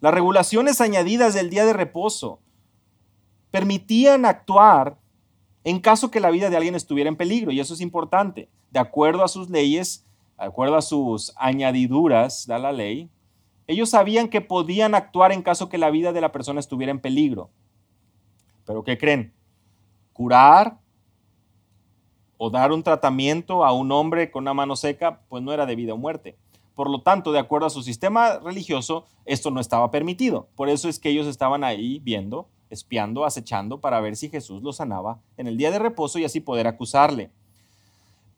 las regulaciones añadidas del día de reposo, permitían actuar en caso que la vida de alguien estuviera en peligro, y eso es importante. De acuerdo a sus leyes, de acuerdo a sus añadiduras de la ley, ellos sabían que podían actuar en caso que la vida de la persona estuviera en peligro. Pero ¿qué creen? Curar o dar un tratamiento a un hombre con una mano seca, pues no era de vida o muerte. Por lo tanto, de acuerdo a su sistema religioso, esto no estaba permitido. Por eso es que ellos estaban ahí viendo, espiando, acechando para ver si Jesús lo sanaba en el día de reposo y así poder acusarle.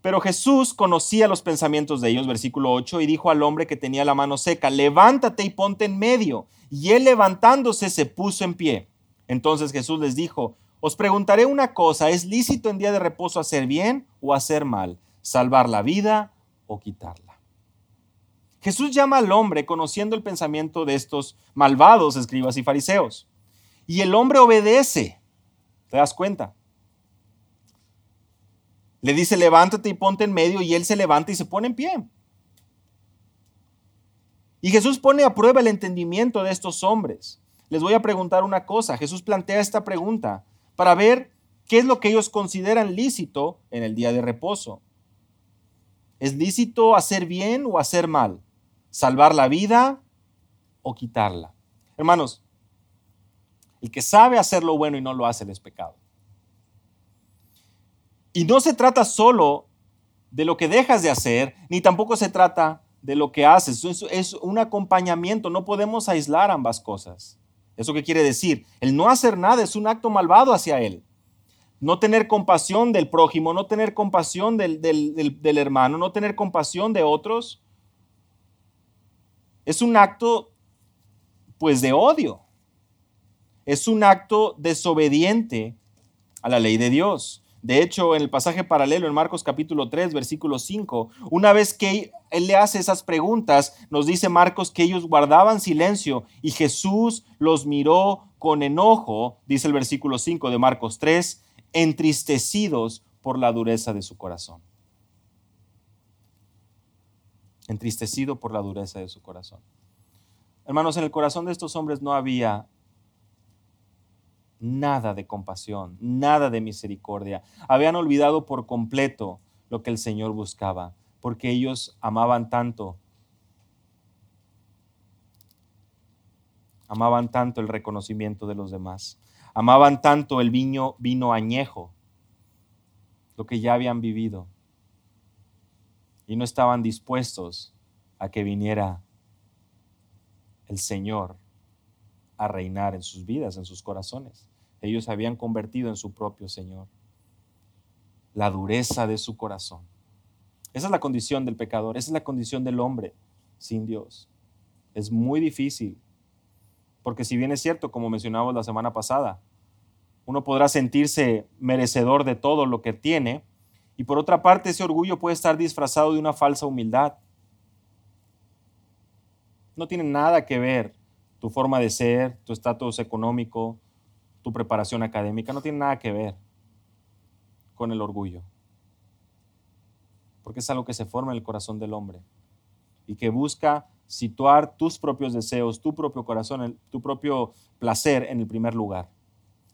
Pero Jesús conocía los pensamientos de ellos, versículo 8, y dijo al hombre que tenía la mano seca, levántate y ponte en medio. Y él levantándose se puso en pie. Entonces Jesús les dijo, os preguntaré una cosa, ¿es lícito en día de reposo hacer bien o hacer mal? ¿Salvar la vida o quitarla? Jesús llama al hombre conociendo el pensamiento de estos malvados escribas y fariseos. Y el hombre obedece. ¿Te das cuenta? Le dice, levántate y ponte en medio, y él se levanta y se pone en pie. Y Jesús pone a prueba el entendimiento de estos hombres. Les voy a preguntar una cosa. Jesús plantea esta pregunta para ver qué es lo que ellos consideran lícito en el día de reposo. ¿Es lícito hacer bien o hacer mal? ¿Salvar la vida o quitarla? Hermanos, el que sabe hacer lo bueno y no lo hace es pecado. Y no se trata solo de lo que dejas de hacer, ni tampoco se trata de lo que haces. Es, un acompañamiento, no podemos aislar ambas cosas. ¿Eso qué quiere decir? El no hacer nada es un acto malvado hacia Él. No tener compasión del prójimo, no tener compasión del, del hermano, no tener compasión de otros, es un acto pues de odio. Es un acto desobediente a la ley de Dios. De hecho, en el pasaje paralelo en Marcos capítulo 3, versículo 5, una vez que él le hace esas preguntas, nos dice Marcos que ellos guardaban silencio y Jesús los miró con enojo, dice el versículo 5 de Marcos 3, entristecidos por la dureza de su corazón. Entristecido por la dureza de su corazón. Hermanos, en el corazón de estos hombres no había nada de compasión, nada de misericordia. Habían olvidado por completo lo que el Señor buscaba, porque ellos amaban tanto, amaban tanto el reconocimiento de los demás, amaban tanto el vino, vino añejo, lo que ya habían vivido, y no estaban dispuestos a que viniera el Señor a reinar en sus vidas, en sus corazones. Ellos habían convertido en su propio Señor. La dureza de su corazón. Esa es la condición del pecador, esa es la condición del hombre sin Dios. Es muy difícil, porque si bien es cierto, como mencionamos la semana pasada, uno podrá sentirse merecedor de todo lo que tiene, y por otra parte ese orgullo puede estar disfrazado de una falsa humildad. No tiene nada que ver tu forma de ser, tu estatus económico, tu preparación académica, no tiene nada que ver con el orgullo. Porque es algo que se forma en el corazón del hombre y que busca situar tus propios deseos, tu propio corazón, tu propio placer en el primer lugar.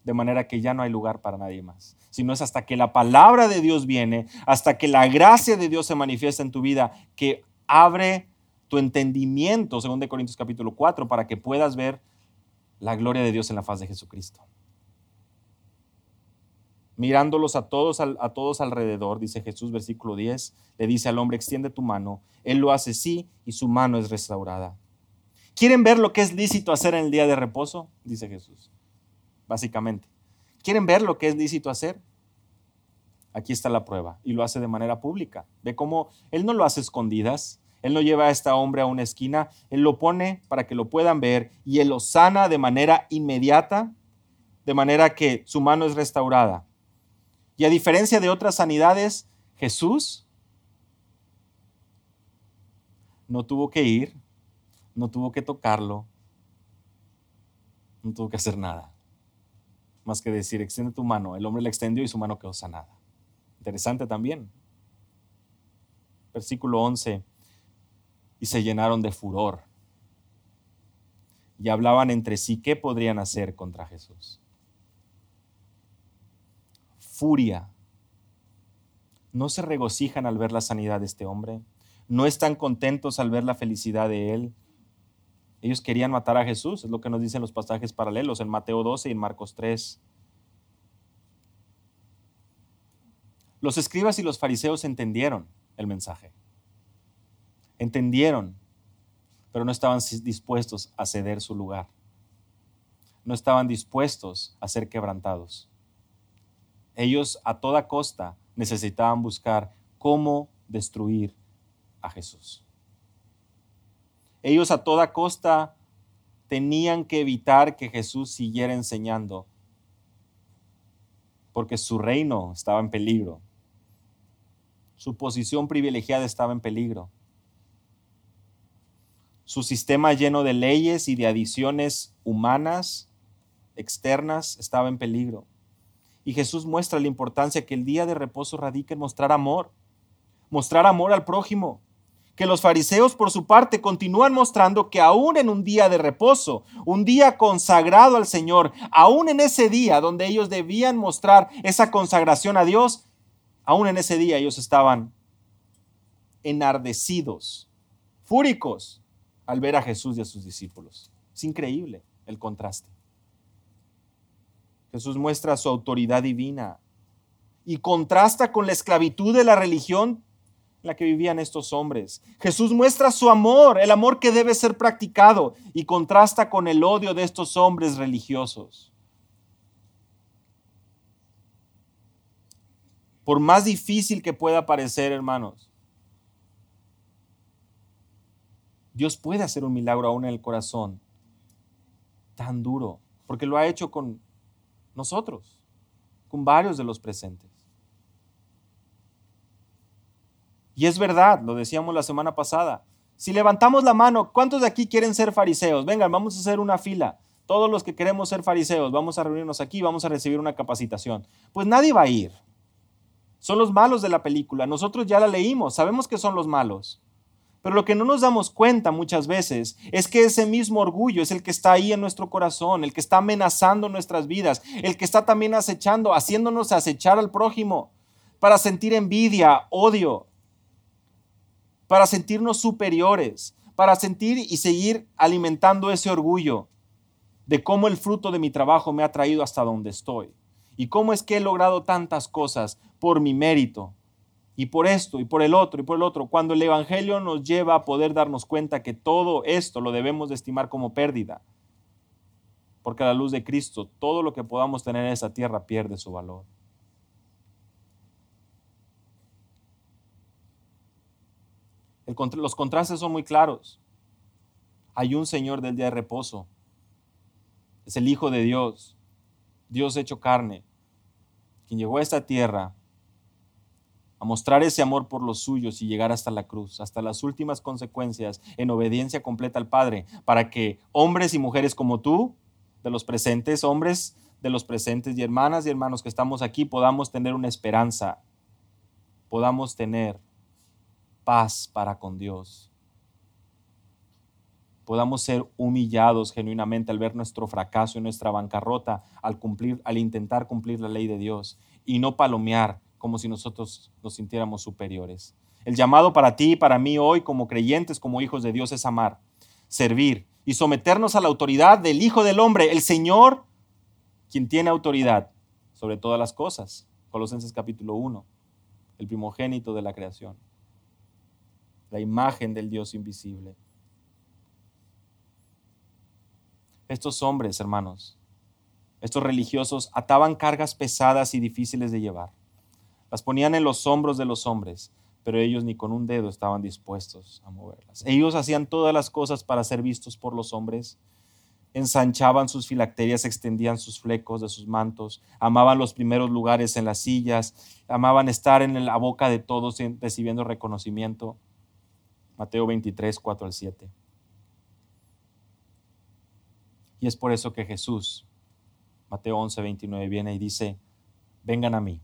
De manera que ya no hay lugar para nadie más. Sino es hasta que la palabra de Dios viene, hasta que la gracia de Dios se manifiesta en tu vida, que abre tu entendimiento, según de Corintios capítulo 4, para que puedas ver la gloria de Dios en la faz de Jesucristo. Mirándolos a todos, a todos alrededor, dice Jesús, versículo 10, le dice al hombre, extiende tu mano. Él lo hace sí y su mano es restaurada. ¿Quieren ver lo que es lícito hacer en el día de reposo? Dice Jesús, básicamente. ¿Quieren ver lo que es lícito hacer? Aquí está la prueba y lo hace de manera pública. Ve cómo Él no lo hace escondidas, él no lleva a este hombre a una esquina, Él lo pone para que lo puedan ver y Él lo sana de manera inmediata, de manera que su mano es restaurada. Y a diferencia de otras sanidades, Jesús no tuvo que ir, no tuvo que tocarlo, no tuvo que hacer nada. Más que decir, extiende tu mano. El hombre la extendió y su mano quedó sanada. Interesante también. Versículo 11 y se llenaron de furor. y hablaban entre sí qué podrían hacer contra Jesús. Furia. ¿No se regocijan al ver la sanidad de este hombre? ¿No están contentos al ver la felicidad de él? Ellos querían matar a Jesús, es lo que nos dicen los pasajes paralelos en Mateo 12 y en Marcos 3. Los escribas y los fariseos entendieron el mensaje. Entendieron, pero no estaban dispuestos a ceder su lugar. No estaban dispuestos a ser quebrantados. Ellos a toda costa necesitaban buscar cómo destruir a Jesús. Ellos a toda costa tenían que evitar que Jesús siguiera enseñando, porque su reino estaba en peligro. Su posición privilegiada estaba en peligro. Su sistema lleno de leyes y de adiciones humanas externas estaba en peligro. Y Jesús muestra la importancia que el día de reposo radica en mostrar amor, mostrar amor al prójimo. Que los fariseos por su parte continúan mostrando que aún en un día de reposo, un día consagrado al Señor, aún en ese día donde ellos debían mostrar esa consagración a Dios, aún en ese día ellos estaban enardecidos, fúricos al ver a Jesús y a sus discípulos. Es increíble el contraste. Jesús muestra su autoridad divina y contrasta con la esclavitud de la religión en la que vivían estos hombres. Jesús muestra su amor, el amor que debe ser practicado, y contrasta con el odio de estos hombres religiosos. Por más difícil que pueda parecer, hermanos, Dios puede hacer un milagro aún en el corazón tan duro, porque lo ha hecho con nosotros, con varios de los presentes. Y es verdad, lo decíamos la semana pasada. Si levantamos la mano, ¿cuántos de aquí quieren ser fariseos? Vengan, vamos a hacer una fila. Todos los que queremos ser fariseos, vamos a reunirnos aquí, vamos a recibir una capacitación. Pues nadie va a ir. Son los malos de la película. Nosotros ya la leímos, sabemos que son los malos. Pero lo que no nos damos cuenta muchas veces es que ese mismo orgullo es el que está ahí en nuestro corazón, el que está amenazando nuestras vidas, el que está también acechando, haciéndonos acechar al prójimo para sentir envidia, odio, para sentirnos superiores, para sentir y seguir alimentando ese orgullo de cómo el fruto de mi trabajo me ha traído hasta donde estoy y cómo es que he logrado tantas cosas por mi mérito, y por esto y por el otro y por el otro, cuando el Evangelio nos lleva a poder darnos cuenta que todo esto lo debemos de estimar como pérdida, porque a la luz de Cristo todo lo que podamos tener en esa tierra pierde su valor. los contrastes son muy claros. Hay un Señor del día de reposo. Es el Hijo de Dios, Dios hecho carne, quien llegó a esta tierra mostrar ese amor por los suyos y llegar hasta la cruz, hasta las últimas consecuencias, en obediencia completa al Padre, para que hombres y mujeres como tú, de los presentes, hombres de los presentes y hermanas y hermanos que estamos aquí, podamos tener una esperanza, podamos tener paz para con Dios, podamos ser humillados genuinamente al ver nuestro fracaso y nuestra bancarrota al cumplir, al intentar cumplir la ley de Dios y no palomear como si nosotros nos sintiéramos superiores. El llamado para ti y para mí hoy como creyentes, como hijos de Dios, es amar, servir y someternos a la autoridad del Hijo del Hombre, el Señor, quien tiene autoridad sobre todas las cosas. Colosenses capítulo 1, el primogénito de la creación, la imagen del Dios invisible. Estos hombres, hermanos, estos religiosos ataban cargas pesadas y difíciles de llevar las ponían en los hombros de los hombres, pero ellos ni con un dedo estaban dispuestos a moverlas. Ellos hacían todas las cosas para ser vistos por los hombres, ensanchaban sus filacterias, extendían sus flecos de sus mantos, amaban los primeros lugares en las sillas, amaban estar en la boca de todos recibiendo reconocimiento. Mateo 23, 4 al 7. Y es por eso que Jesús, Mateo 11, 29, viene y dice, vengan a mí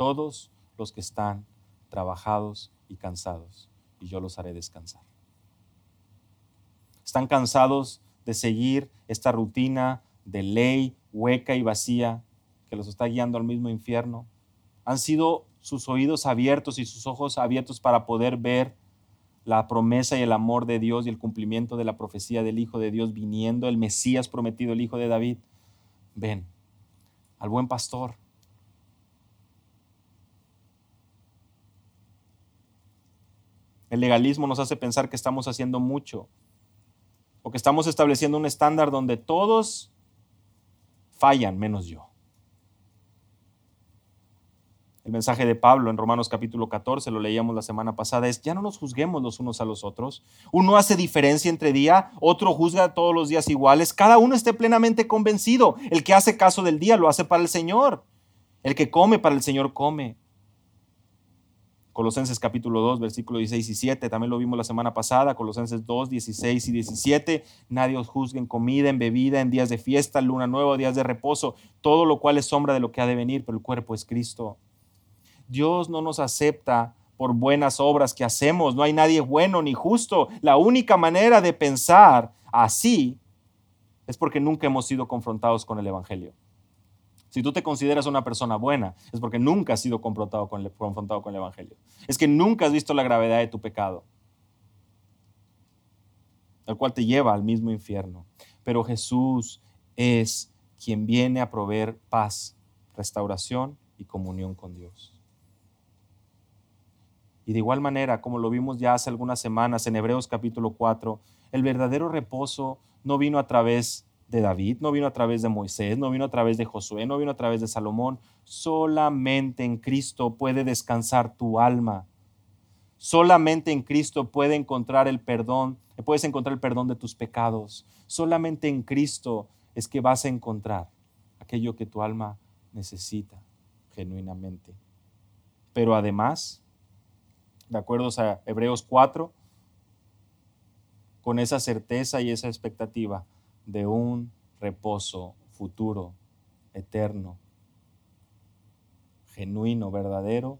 todos los que están trabajados y cansados, y yo los haré descansar. Están cansados de seguir esta rutina de ley hueca y vacía que los está guiando al mismo infierno. Han sido sus oídos abiertos y sus ojos abiertos para poder ver la promesa y el amor de Dios y el cumplimiento de la profecía del Hijo de Dios viniendo, el Mesías prometido, el Hijo de David. Ven al buen pastor. El legalismo nos hace pensar que estamos haciendo mucho o que estamos estableciendo un estándar donde todos fallan menos yo. El mensaje de Pablo en Romanos capítulo 14, lo leíamos la semana pasada, es, ya no nos juzguemos los unos a los otros. Uno hace diferencia entre día, otro juzga todos los días iguales. Cada uno esté plenamente convencido. El que hace caso del día lo hace para el Señor. El que come para el Señor come. Colosenses capítulo 2, versículo 16 y 7, también lo vimos la semana pasada, Colosenses 2, 16 y 17, nadie os juzgue en comida, en bebida, en días de fiesta, luna nueva, días de reposo, todo lo cual es sombra de lo que ha de venir, pero el cuerpo es Cristo. Dios no nos acepta por buenas obras que hacemos, no hay nadie bueno ni justo. La única manera de pensar así es porque nunca hemos sido confrontados con el Evangelio. Si tú te consideras una persona buena, es porque nunca has sido confrontado con, el, Evangelio. Es que nunca has visto la gravedad de tu pecado, el cual te lleva al mismo infierno. Pero Jesús es quien viene a proveer paz, restauración y comunión con Dios. Y de igual manera, como lo vimos ya hace algunas semanas en Hebreos capítulo 4, el verdadero reposo no vino a través de David, no vino a través de Moisés, no vino a través de Josué, no vino a través de Salomón. Solamente en Cristo puede descansar tu alma. Solamente en Cristo puede encontrar el perdón, puedes encontrar el perdón de tus pecados. Solamente en Cristo es que vas a encontrar aquello que tu alma necesita genuinamente. Pero además, de acuerdo a Hebreos 4, con esa certeza y esa expectativa, de un reposo futuro, eterno, genuino, verdadero,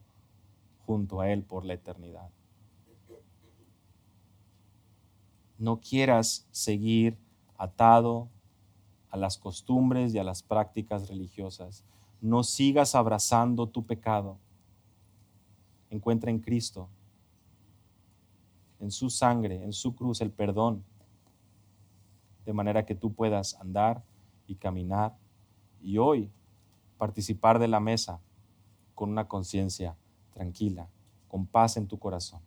junto a Él por la eternidad. No quieras seguir atado a las costumbres y a las prácticas religiosas. No sigas abrazando tu pecado. Encuentra en Cristo, en su sangre, en su cruz, el perdón de manera que tú puedas andar y caminar y hoy participar de la mesa con una conciencia tranquila, con paz en tu corazón.